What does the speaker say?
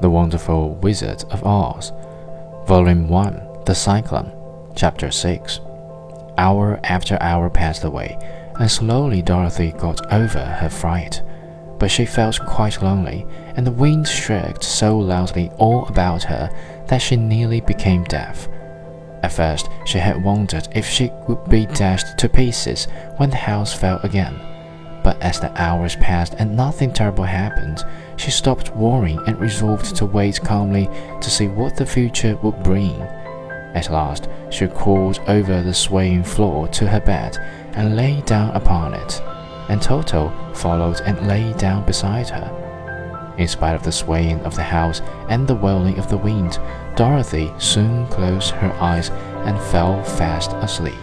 The Wonderful Wizard of Oz, Volume 1 The Cyclone, Chapter 6. Hour after hour passed away, and slowly Dorothy got over her fright. But she felt quite lonely, and the wind shrieked so loudly all about her that she nearly became deaf. At first, she had wondered if she would be dashed to pieces when the house fell again. But as the hours passed and nothing terrible happened, she stopped worrying and resolved to wait calmly to see what the future would bring. At last, she crawled over the swaying floor to her bed and lay down upon it, and Toto followed and lay down beside her. In spite of the swaying of the house and the wailing of the wind, Dorothy soon closed her eyes and fell fast asleep.